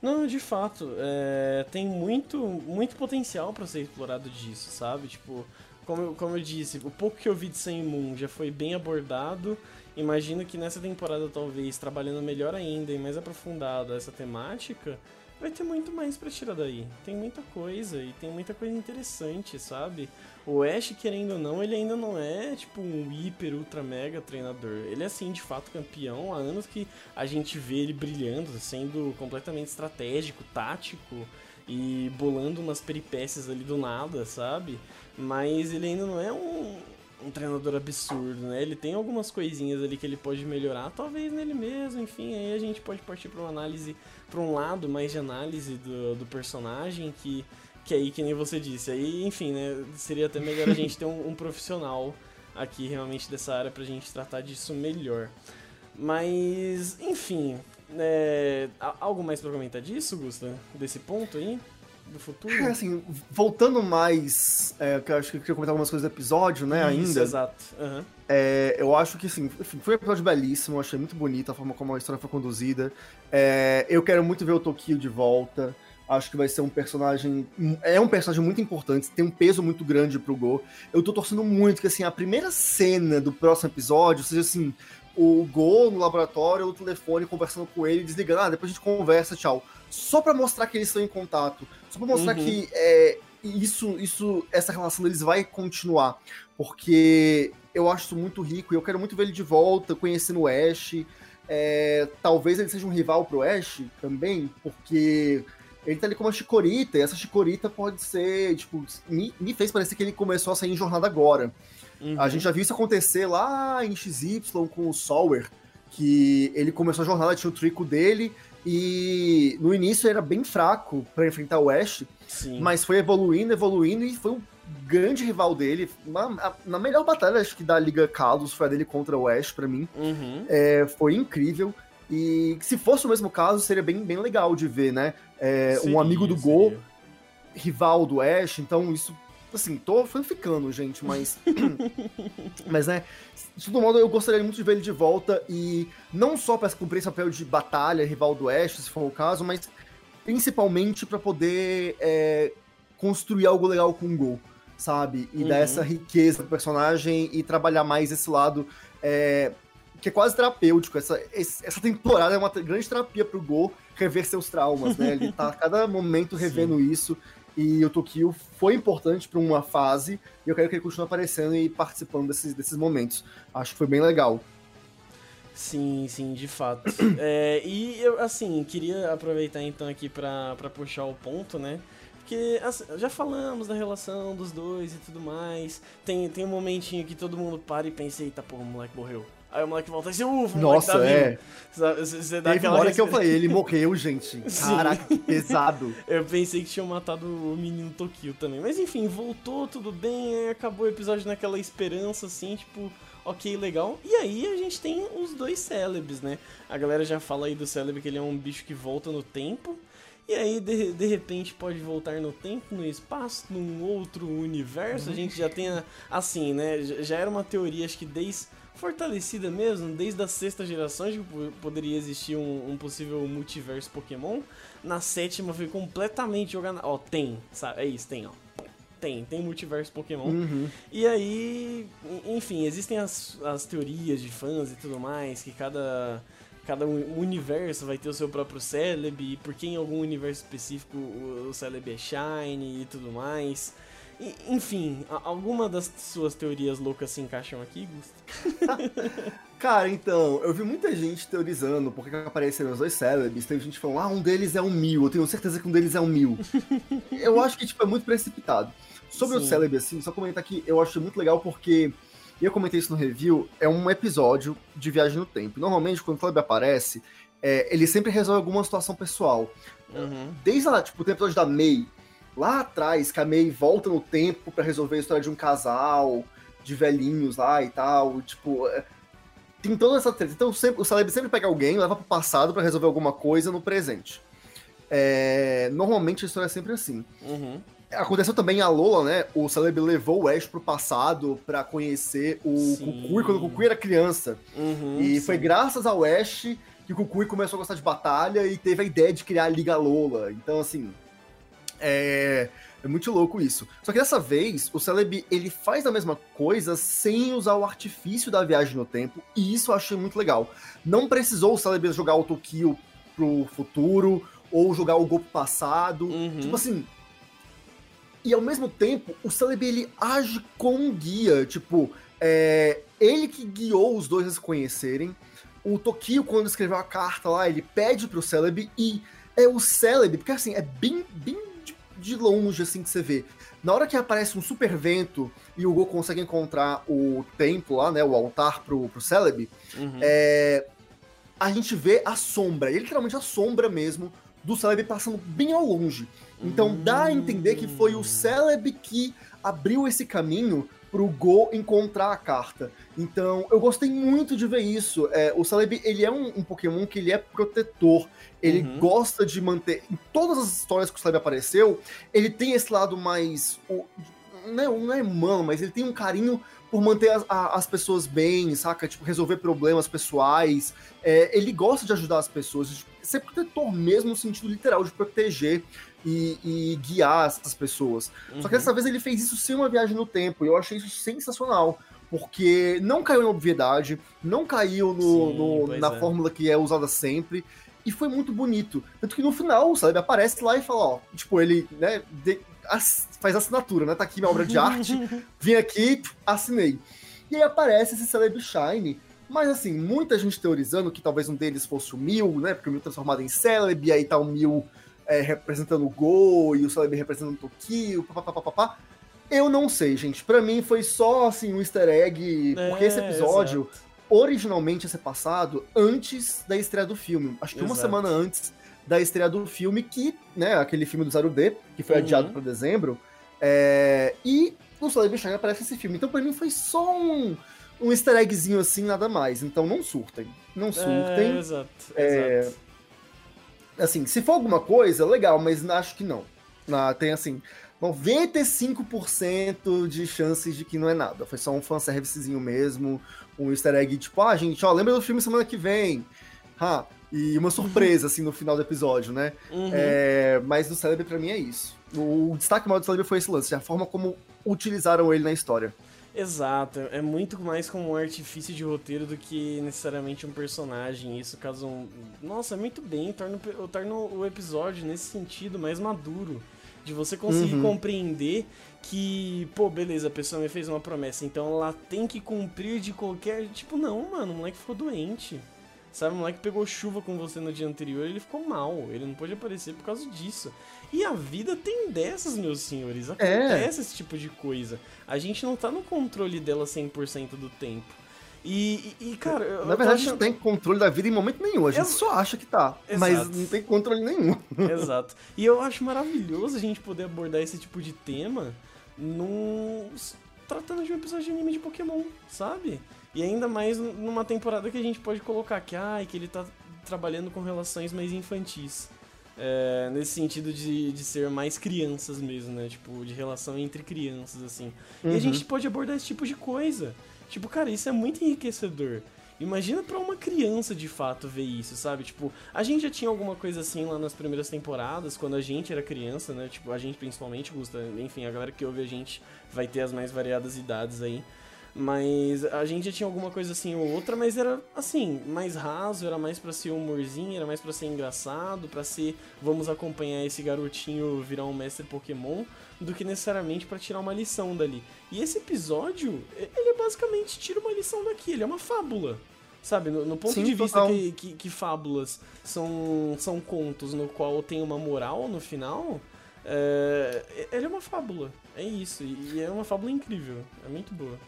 Não, de fato, é, tem muito, muito potencial para ser explorado disso, sabe? Tipo, como eu, como eu disse, o pouco que eu vi de Sun Moon já foi bem abordado. Imagino que nessa temporada, talvez, trabalhando melhor ainda e mais aprofundado essa temática, vai ter muito mais para tirar daí. Tem muita coisa e tem muita coisa interessante, sabe? O Ash, querendo ou não, ele ainda não é tipo um hiper, ultra, mega treinador. Ele é assim, de fato, campeão. Há anos que a gente vê ele brilhando, sendo completamente estratégico, tático e bolando umas peripécias ali do nada, sabe? Mas ele ainda não é um, um treinador absurdo, né? Ele tem algumas coisinhas ali que ele pode melhorar, talvez nele mesmo, enfim, aí a gente pode partir para uma análise, para um lado mais de análise do, do personagem que que aí, que nem você disse, aí, enfim, né, seria até melhor a gente ter um, um profissional aqui realmente dessa área pra gente tratar disso melhor. Mas, enfim, é, algo mais pra comentar disso, Gusta? Desse ponto aí? Do futuro? É, assim, voltando mais, é, que eu acho que eu queria comentar algumas coisas do episódio, né, Isso, ainda. exato. Uhum. É, eu acho que, assim, foi um episódio belíssimo, eu achei muito bonito a forma como a história foi conduzida. É, eu quero muito ver o Tokio de volta. Acho que vai ser um personagem. É um personagem muito importante, tem um peso muito grande pro Go. Eu tô torcendo muito que, assim, a primeira cena do próximo episódio seja, assim, o Go no laboratório, no telefone, conversando com ele, desligando, ah, depois a gente conversa, tchau. Só pra mostrar que eles estão em contato. Só pra mostrar uhum. que é, isso, isso, essa relação deles vai continuar. Porque eu acho isso muito rico e eu quero muito ver ele de volta, conhecendo o Ash. É, talvez ele seja um rival pro Ash também, porque ele tá ali com uma chicorita, e essa chicorita pode ser, tipo, me, me fez parecer que ele começou a sair em jornada agora. Uhum. A gente já viu isso acontecer lá em XY com o Sower, que ele começou a jornada, tinha o trico dele, e no início era bem fraco para enfrentar o Ash, Sim. mas foi evoluindo, evoluindo, e foi um grande rival dele. Na, na melhor batalha, acho que da Liga Kalos, foi a dele contra o Ash, para mim. Uhum. É, foi incrível. E se fosse o mesmo caso, seria bem, bem legal de ver, né? É, seria, um amigo do Go, rival do Ash, então isso, assim, tô ficando, gente, mas. mas, né, de todo modo, eu gostaria muito de ver ele de volta e não só para cumprir esse papel de batalha, rival do Ash, se for o caso, mas principalmente para poder é, construir algo legal com o Go, sabe? E uhum. dar essa riqueza pro personagem e trabalhar mais esse lado. É, que é quase terapêutico. Essa, essa temporada é uma grande terapia pro Go rever seus traumas, né? Ele tá a cada momento revendo Sim. isso. E o Tokyo foi importante para uma fase, e eu quero que ele continue aparecendo e participando desses, desses momentos. Acho que foi bem legal. Sim, sim, de fato. é, e eu, assim, queria aproveitar então aqui para puxar o ponto, né? Porque assim, já falamos da relação dos dois e tudo mais. Tem, tem um momentinho que todo mundo para e pensa, eita, pô, o moleque morreu. Aí o moleque volta e ufa, o Nossa, tá é. Você, dá Teve aquela hora que eu falei, ele morreu, gente. Caraca, que pesado. eu pensei que tinham matado o menino Tokyo também. Mas enfim, voltou, tudo bem, acabou o episódio naquela esperança, assim, tipo, ok, legal. E aí a gente tem os dois célebres, né? A galera já fala aí do célebre que ele é um bicho que volta no tempo. E aí, de, de repente, pode voltar no tempo, no espaço, num outro universo. A gente já tem, a, assim, né? Já era uma teoria, acho que desde fortalecida mesmo, desde a sexta geração, de que poderia existir um, um, possível multiverso Pokémon. Na sétima foi completamente jogada. Ó, tem, sabe? É isso, tem, ó. Tem, tem multiverso Pokémon. Uhum. E aí, enfim, existem as, as teorias de fãs e tudo mais, que cada cada universo vai ter o seu próprio Celebi, porque em algum universo específico o, o Celebi é Shine e tudo mais. Enfim, alguma das suas teorias loucas se encaixam aqui, Gusto? Cara, então, eu vi muita gente teorizando porque apareceram os dois Celebs. Teve gente falando, ah, um deles é um mil, eu tenho certeza que um deles é um mil. eu acho que, tipo, é muito precipitado. Sobre Sim. o Celebi, assim, só comentar que eu acho muito legal porque e eu comentei isso no review, é um episódio de viagem no tempo. Normalmente, quando o Club aparece, é, ele sempre resolve alguma situação pessoal. Uhum. Desde lá, tipo, o episódio da May, lá atrás, que a May volta no tempo para resolver a história de um casal, de velhinhos lá e tal, tipo... É, tem toda essa treta. Então, sempre, o Celeb sempre pega alguém, leva pro passado para resolver alguma coisa no presente. É, normalmente a história é sempre assim. Uhum. Aconteceu também a Lola, né? O Celebi levou o Ash pro passado para conhecer o Kukui quando o Kukui era criança. Uhum, e sim. foi graças ao Ash que o Kukui começou a gostar de batalha e teve a ideia de criar a Liga Lola. Então, assim. É, é muito louco isso. Só que dessa vez, o Celebi ele faz a mesma coisa sem usar o artifício da viagem no tempo, e isso eu achei muito legal. Não precisou o Celebi jogar o Tokyo pro futuro, ou jogar o golpe passado. Uhum. Tipo assim, e ao mesmo tempo, o Celebi ele age como um guia. Tipo, é, ele que guiou os dois a se conhecerem. O Tokio, quando escreveu a carta lá, ele pede pro Celebi e é o Celebi, porque assim, é bem, bem de, longe assim que você vê. Na hora que aparece um super vento e o Go consegue encontrar o templo lá, né, o altar pro, pro Celebi, uhum. é, a gente vê a sombra, literalmente a sombra mesmo do Celebi passando bem ao longe. Então dá a entender que foi o Celebi que abriu esse caminho pro Go encontrar a carta. Então, eu gostei muito de ver isso. É, o Celebi, ele é um, um, Pokémon que ele é protetor. Ele uhum. gosta de manter... Em todas as histórias que o Celebi apareceu, ele tem esse lado mais... O, não, é, não é humano, mas ele tem um carinho por manter as, a, as pessoas bem, saca? Tipo, resolver problemas pessoais. É, ele gosta de ajudar as pessoas, de ser protetor mesmo no sentido literal, de proteger e, e guiar essas pessoas. Uhum. Só que uhum. dessa vez ele fez isso sem uma viagem no tempo, e eu achei isso sensacional. Porque não caiu na obviedade, não caiu no, Sim, no na é. fórmula que é usada sempre, e foi muito bonito. Tanto que no final, sabe, aparece lá e fala, ó, tipo, ele, né, de, as, faz assinatura, né? Tá aqui minha obra de arte, vim aqui, assinei. E aí aparece esse Celeb Shine, mas assim, muita gente teorizando que talvez um deles fosse o Mil, né? Porque o Mil transformado em Celeb, e aí tá o Mil é, representando o Go e o Celebi representando o Tokyo, papapá. Eu não sei, gente. Para mim foi só assim um easter egg, é, porque esse episódio exato. Originalmente ia ser passado antes da estreia do filme. Acho que exato. uma semana antes da estreia do filme, que, né, aquele filme do Zero D, que foi uhum. adiado para dezembro. É, e no Celebi Shine aparece esse filme. Então, para mim, foi só um, um easter eggzinho assim, nada mais. Então, não surtem. Não surtem. É, exato, é, exato assim, se for alguma coisa, legal, mas acho que não. Na, tem assim, 95% de chances de que não é nada. Foi só um fanservicezinho mesmo, um easter egg, tipo, ah, gente, ó, lembra do filme semana que vem? Ha, e uma surpresa, assim, no final do episódio, né? Uhum. É, mas do Celebre, pra mim, é isso. O destaque maior do Celebre foi esse lance, a forma como utilizaram ele na história. Exato, é muito mais como um artifício de roteiro do que necessariamente um personagem. Isso caso um. Nossa, é muito bem, torna, torna o episódio nesse sentido mais maduro. De você conseguir uhum. compreender que, pô, beleza, a pessoa me fez uma promessa, então ela tem que cumprir de qualquer. Tipo, não, mano, o moleque ficou doente. Sabe, o moleque pegou chuva com você no dia anterior ele ficou mal. Ele não pôde aparecer por causa disso. E a vida tem dessas, meus senhores. Acontece é. esse tipo de coisa. A gente não tá no controle dela 100% do tempo. E, e, e cara. Na verdade, a gente não tem controle da vida em momento nenhum. A gente eu... só acha que tá. Exato. Mas não tem controle nenhum. Exato. E eu acho maravilhoso a gente poder abordar esse tipo de tema num. tratando de um episódio de anime de Pokémon, sabe? E ainda mais numa temporada que a gente pode colocar que, ah, que ele tá trabalhando com relações mais infantis. É, nesse sentido de, de ser mais crianças mesmo, né? Tipo, de relação entre crianças, assim. Uhum. E a uhum. gente pode abordar esse tipo de coisa. Tipo, cara, isso é muito enriquecedor. Imagina para uma criança de fato ver isso, sabe? Tipo, a gente já tinha alguma coisa assim lá nas primeiras temporadas, quando a gente era criança, né? Tipo, a gente principalmente, Gusta, enfim, a galera que ouve a gente vai ter as mais variadas idades aí. Mas a gente já tinha alguma coisa assim ou outra, mas era assim, mais raso, era mais para ser humorzinho, era mais para ser engraçado, para ser vamos acompanhar esse garotinho virar um mestre Pokémon, do que necessariamente para tirar uma lição dali. E esse episódio, ele é basicamente tira uma lição daqui, ele é uma fábula. Sabe, no, no ponto Sim, de vista que, que, que, fábulas são, são contos no qual tem uma moral no final, é, ele é uma fábula. É isso, e é uma fábula incrível, é muito boa.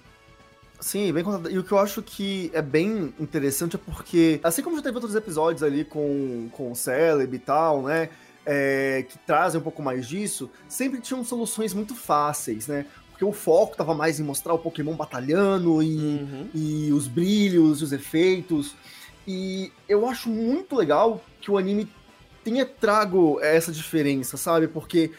Sim, bem contado. E o que eu acho que é bem interessante é porque, assim como já teve outros episódios ali com, com o Celebi e tal, né? É, que trazem um pouco mais disso, sempre tinham soluções muito fáceis, né? Porque o foco tava mais em mostrar o Pokémon batalhando e, uhum. e os brilhos, os efeitos. E eu acho muito legal que o anime tenha trago essa diferença, sabe? Porque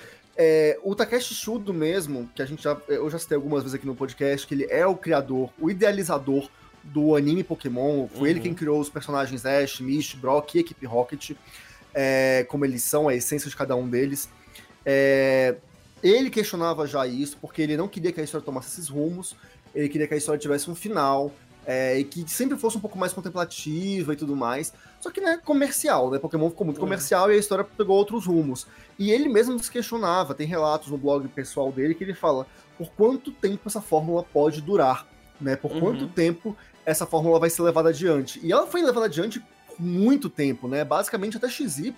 é, o Takeshi Shudo mesmo, que a gente já, eu já citei algumas vezes aqui no podcast, que ele é o criador, o idealizador do anime Pokémon. Foi uhum. ele quem criou os personagens Ash, Mish, Brock e Equipe Rocket, é, como eles são, a essência de cada um deles. É, ele questionava já isso, porque ele não queria que a história tomasse esses rumos, ele queria que a história tivesse um final, é, e que sempre fosse um pouco mais contemplativa e tudo mais. Só que, né, comercial, né? Pokémon ficou muito é. comercial e a história pegou outros rumos. E ele mesmo se questionava, tem relatos no blog pessoal dele que ele fala por quanto tempo essa fórmula pode durar, né? Por uhum. quanto tempo essa fórmula vai ser levada adiante. E ela foi levada adiante por muito tempo, né? Basicamente até XY.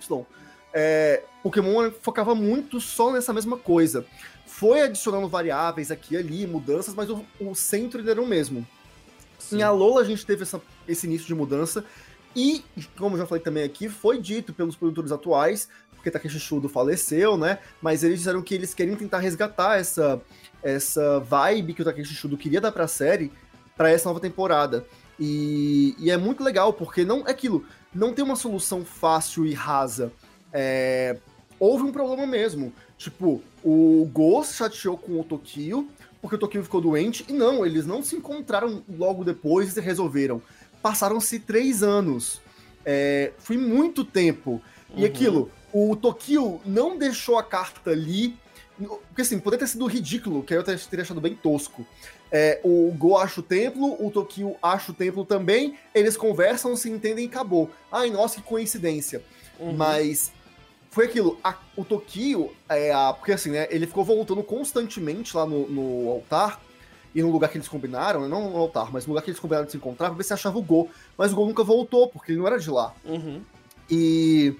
É, Pokémon focava muito só nessa mesma coisa. Foi adicionando variáveis aqui e ali, mudanças, mas o, o centro era o mesmo. Sim. Em Alola a gente teve essa, esse início de mudança. E, como já falei também aqui, foi dito pelos produtores atuais, porque Takeshi Shudo faleceu, né? Mas eles disseram que eles queriam tentar resgatar essa, essa vibe que o Takeshi Shudo queria dar pra série para essa nova temporada. E, e, é muito legal, porque não é aquilo, não tem uma solução fácil e rasa. É, houve um problema mesmo. Tipo, o Ghost chateou com o Tokyo, porque o Tokyo ficou doente. E não, eles não se encontraram logo depois e resolveram. Passaram-se três anos. É, foi muito tempo. Uhum. E aquilo, o Tokyo não deixou a carta ali. Porque assim, poderia ter sido ridículo, que aí eu teria achado bem tosco. É, o Go acha o templo, o Tokyo acha o templo também, eles conversam, se entendem e acabou. Ai, nossa, que coincidência. Uhum. Mas foi aquilo, a, o Tokio, é, a, porque assim, né, ele ficou voltando constantemente lá no, no altar, e no lugar que eles combinaram, não no altar, mas no lugar que eles combinaram de se encontrar, pra ver se achava o Go. Mas o Go nunca voltou, porque ele não era de lá. Uhum. E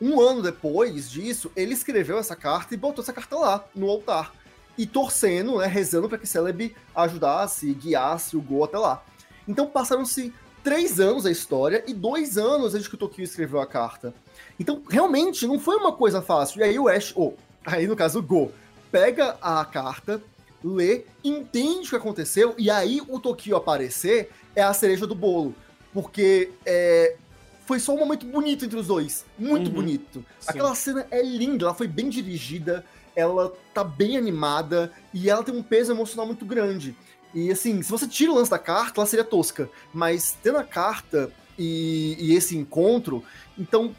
um ano depois disso, ele escreveu essa carta e botou essa carta lá, no altar. E torcendo, né, rezando para que Celebi ajudasse, guiasse o Go até lá. Então passaram-se três anos a história e dois anos desde que o Tokio escreveu a carta. Então, realmente, não foi uma coisa fácil. E aí o Ash, ou, aí no caso o Go, pega a carta, lê, entende o que aconteceu, e aí o Tokio aparecer é a cereja do bolo. Porque é, foi só um momento bonito entre os dois. Muito uhum. bonito. Sim. Aquela cena é linda, ela foi bem dirigida, ela tá bem animada, e ela tem um peso emocional muito grande. E assim, se você tira o lance da carta, ela seria tosca. Mas tendo a carta e, e esse encontro, então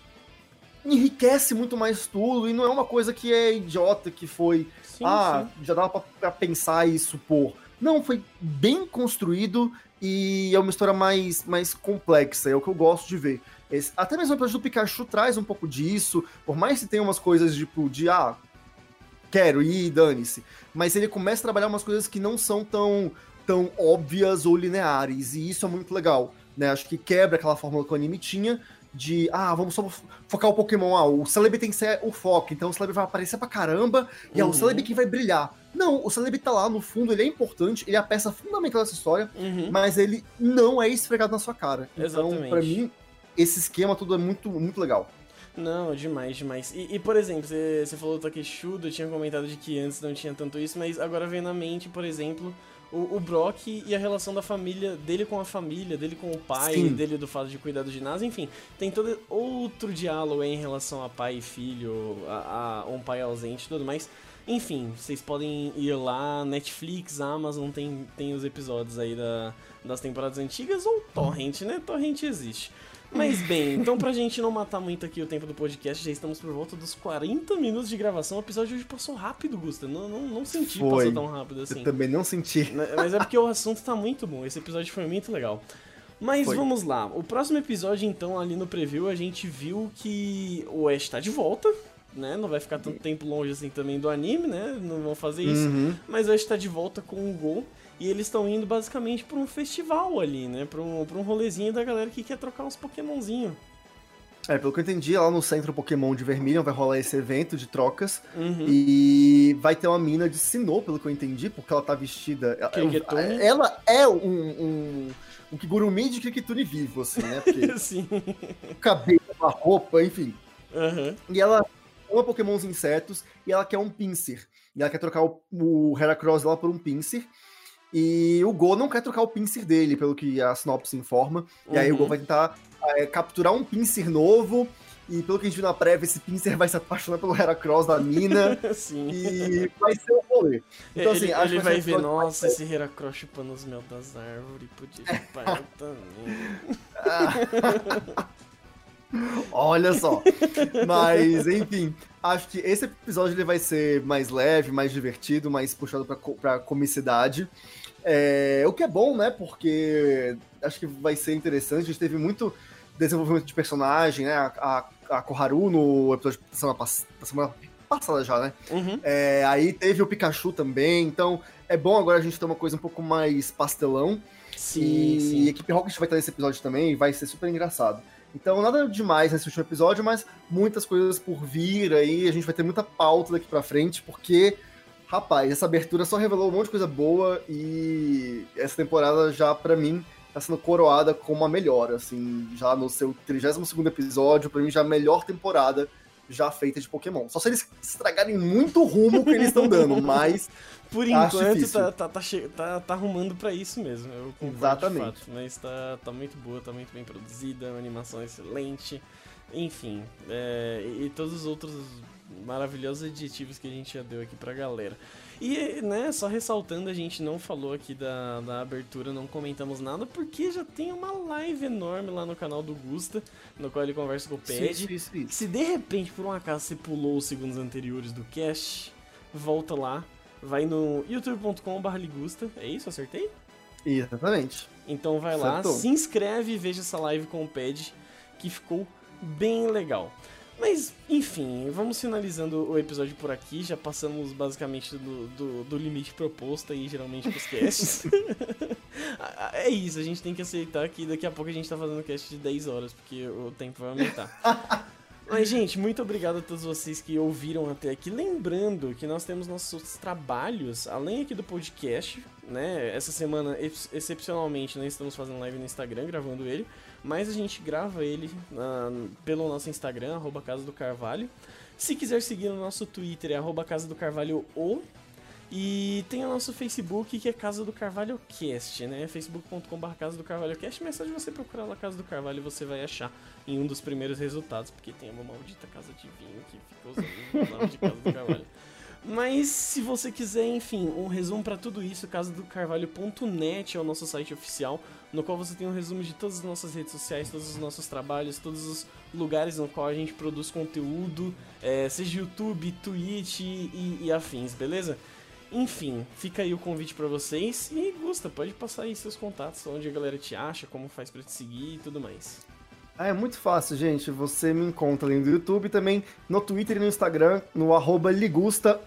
enriquece muito mais tudo e não é uma coisa que é idiota, que foi. Sim, ah, sim. já dava pra, pra, pensar e supor. Não, foi bem construído e é uma história mais, mais complexa, é o que eu gosto de ver. Esse, até mesmo o episódio do Pikachu traz um pouco disso, por mais que tenha umas coisas tipo de, ah, quero ir, dane-se. Mas ele começa a trabalhar umas coisas que não são tão, tão óbvias ou lineares, e isso é muito legal. Né? Acho que quebra aquela fórmula que o anime tinha, de, ah, vamos só focar o Pokémon, ah, o Celebi tem que ser o foco, então o Celebi vai aparecer pra caramba, e uhum. é o Celebi que vai brilhar. Não, o Celebi tá lá, no fundo, ele é importante, ele é a peça fundamental dessa história, uhum. mas ele não é esfregado na sua cara. Então, Exatamente. Então, pra mim, esse esquema tudo é muito, muito legal. Não, demais, demais. E, e por exemplo, você, você falou do Takeshudo, eu tinha comentado de que antes não tinha tanto isso, mas agora vem na mente, por exemplo, o, o, Brock e a relação da família, dele com a família, dele com o pai, Sim. dele do fato de cuidar do ginásio, enfim, tem todo outro diálogo em relação a pai e filho, a, a um pai ausente e tudo mais. Enfim, vocês podem ir lá, Netflix, Amazon, tem, tem os episódios aí da, das temporadas antigas, ou Torrent, né? Torrent existe. Mas bem, então pra gente não matar muito aqui o tempo do podcast, já estamos por volta dos 40 minutos de gravação. O episódio de hoje passou rápido, Gusta. Não, não, não senti foi. passar tão rápido assim. Eu também não senti. Mas é porque o assunto tá muito bom. Esse episódio foi muito legal. Mas foi. vamos lá. O próximo episódio, então, ali no preview, a gente viu que o Ash tá de volta. Né? Não vai ficar tanto tempo longe assim também do anime, né? Não vão fazer isso. Uhum. Mas o Ash tá de volta com o Gol. E eles estão indo basicamente para um festival ali, né? Para um, pra um rolezinho da galera que quer trocar uns Pokémonzinho. É, pelo que eu entendi, lá no centro Pokémon de Vermilion vai rolar esse evento de trocas. Uhum. E vai ter uma mina de Sinnoh, pelo que eu entendi, porque ela tá vestida. Ela, ela é um, um, um Kigurumi de Kikitune vivo, assim, né? Porque Sim. O cabelo, a roupa, enfim. Uhum. E ela ama Pokémons insetos e ela quer um Pinsir. E ela quer trocar o, o Heracross dela por um Pinsir. E o Go não quer trocar o Pinsir dele, pelo que a sinopse informa. E aí o Go uhum. vai tentar é, capturar um Pinsir novo. E pelo que a gente viu na prévia, esse Pinsir vai se apaixonar pelo Heracross da mina. Sim. E vai ser o rolê. Então, ele, assim, acho ele que vai ver, nossa, esse Heracross chupando os mel das árvores, podia chupar também. Ah. Olha só. Mas, enfim, acho que esse episódio ele vai ser mais leve, mais divertido, mais puxado pra, pra comicidade. É, o que é bom, né? Porque acho que vai ser interessante. A gente teve muito desenvolvimento de personagem, né? A, a, a Koharu no episódio da semana, da semana passada já, né? Uhum. É, aí teve o Pikachu também. Então é bom agora a gente ter uma coisa um pouco mais pastelão. Sim, e sim. a equipe Rocket vai estar nesse episódio também e vai ser super engraçado. Então, nada demais nesse último episódio, mas muitas coisas por vir aí. A gente vai ter muita pauta daqui pra frente, porque Rapaz, essa abertura só revelou um monte de coisa boa e essa temporada já, para mim, tá sendo coroada como uma melhora, assim, já no seu 32 episódio, para mim já a melhor temporada já feita de Pokémon. Só se eles estragarem muito o rumo que eles estão dando, mas por enquanto tá, tá, tá, tá, tá, arrumando para isso mesmo. Eu Exatamente. Fato, mas tá, tá muito boa, tá muito bem produzida, uma animação excelente. Enfim, é, e todos os outros maravilhosos adjetivos que a gente já deu aqui pra galera. E, né, só ressaltando, a gente não falou aqui da, da abertura, não comentamos nada, porque já tem uma live enorme lá no canal do Gusta, no qual ele conversa com o Ped. Se de repente, por um acaso, você pulou os segundos anteriores do cast, volta lá, vai no youtube.com.br ligusta, é isso? Acertei? Exatamente. Então vai lá, se inscreve e veja essa live com o Ped, que ficou bem legal. Mas, enfim, vamos finalizando o episódio por aqui. Já passamos basicamente do, do, do limite proposto aí, geralmente, pros casts. é isso, a gente tem que aceitar que daqui a pouco a gente tá fazendo cast de 10 horas, porque o tempo vai aumentar. Mas, gente, muito obrigado a todos vocês que ouviram até aqui. Lembrando que nós temos nossos trabalhos, além aqui do podcast, né? Essa semana, excepcionalmente, nós estamos fazendo live no Instagram, gravando ele. Mas a gente grava ele uh, pelo nosso Instagram, arroba Casa do Carvalho. Se quiser seguir no nosso Twitter, é arroba Casa do Carvalho O. E tem o nosso Facebook, que é Casa do Carvalho Cast, né? facebook.com.br Casa do Carvalho Cast, mas só de você procurar lá Casa do Carvalho você vai achar em um dos primeiros resultados, porque tem uma maldita casa de vinho que fica usando o nome de Casa do Carvalho. Mas se você quiser, enfim, um resumo para tudo isso, casadocarvalho.net é o nosso site oficial, no qual você tem um resumo de todas as nossas redes sociais, todos os nossos trabalhos, todos os lugares no qual a gente produz conteúdo, é, seja YouTube, Twitch e, e afins, beleza? Enfim, fica aí o convite para vocês e Gusta, pode passar aí seus contatos, onde a galera te acha, como faz para te seguir e tudo mais. Ah, é muito fácil, gente. Você me encontra ali no YouTube também, no Twitter e no Instagram, no arroba ligusta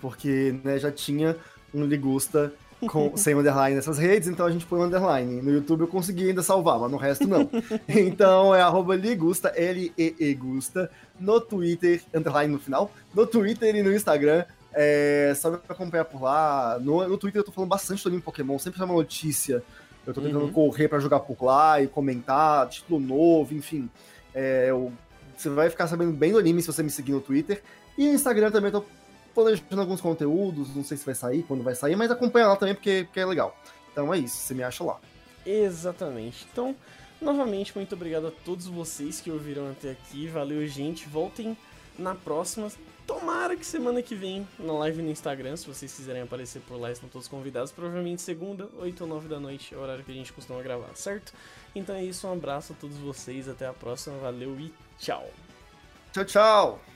porque né, já tinha um ligusta com, sem underline nessas redes, então a gente põe um underline. No YouTube eu consegui ainda salvar, mas no resto não. então é arroba ligusta, L-E-E Gusta, no Twitter, underline no final, no Twitter e no Instagram, é, só me acompanhar por lá. No, no Twitter eu tô falando bastante anime Pokémon, sempre é uma notícia. Eu tô tentando uhum. correr para jogar por lá e comentar, título novo, enfim. É, eu, você vai ficar sabendo bem do anime se você me seguir no Twitter. E no Instagram também eu tô planejando alguns conteúdos, não sei se vai sair, quando vai sair, mas acompanha lá também porque, porque é legal. Então é isso, você me acha lá. Exatamente. Então, novamente, muito obrigado a todos vocês que ouviram até aqui. Valeu, gente. Voltem na próxima. Tomara que semana que vem, na live no Instagram, se vocês quiserem aparecer por lá, estão todos convidados. Provavelmente segunda, 8 ou 9 da noite, é o horário que a gente costuma gravar, certo? Então é isso, um abraço a todos vocês, até a próxima, valeu e tchau. Tchau, tchau.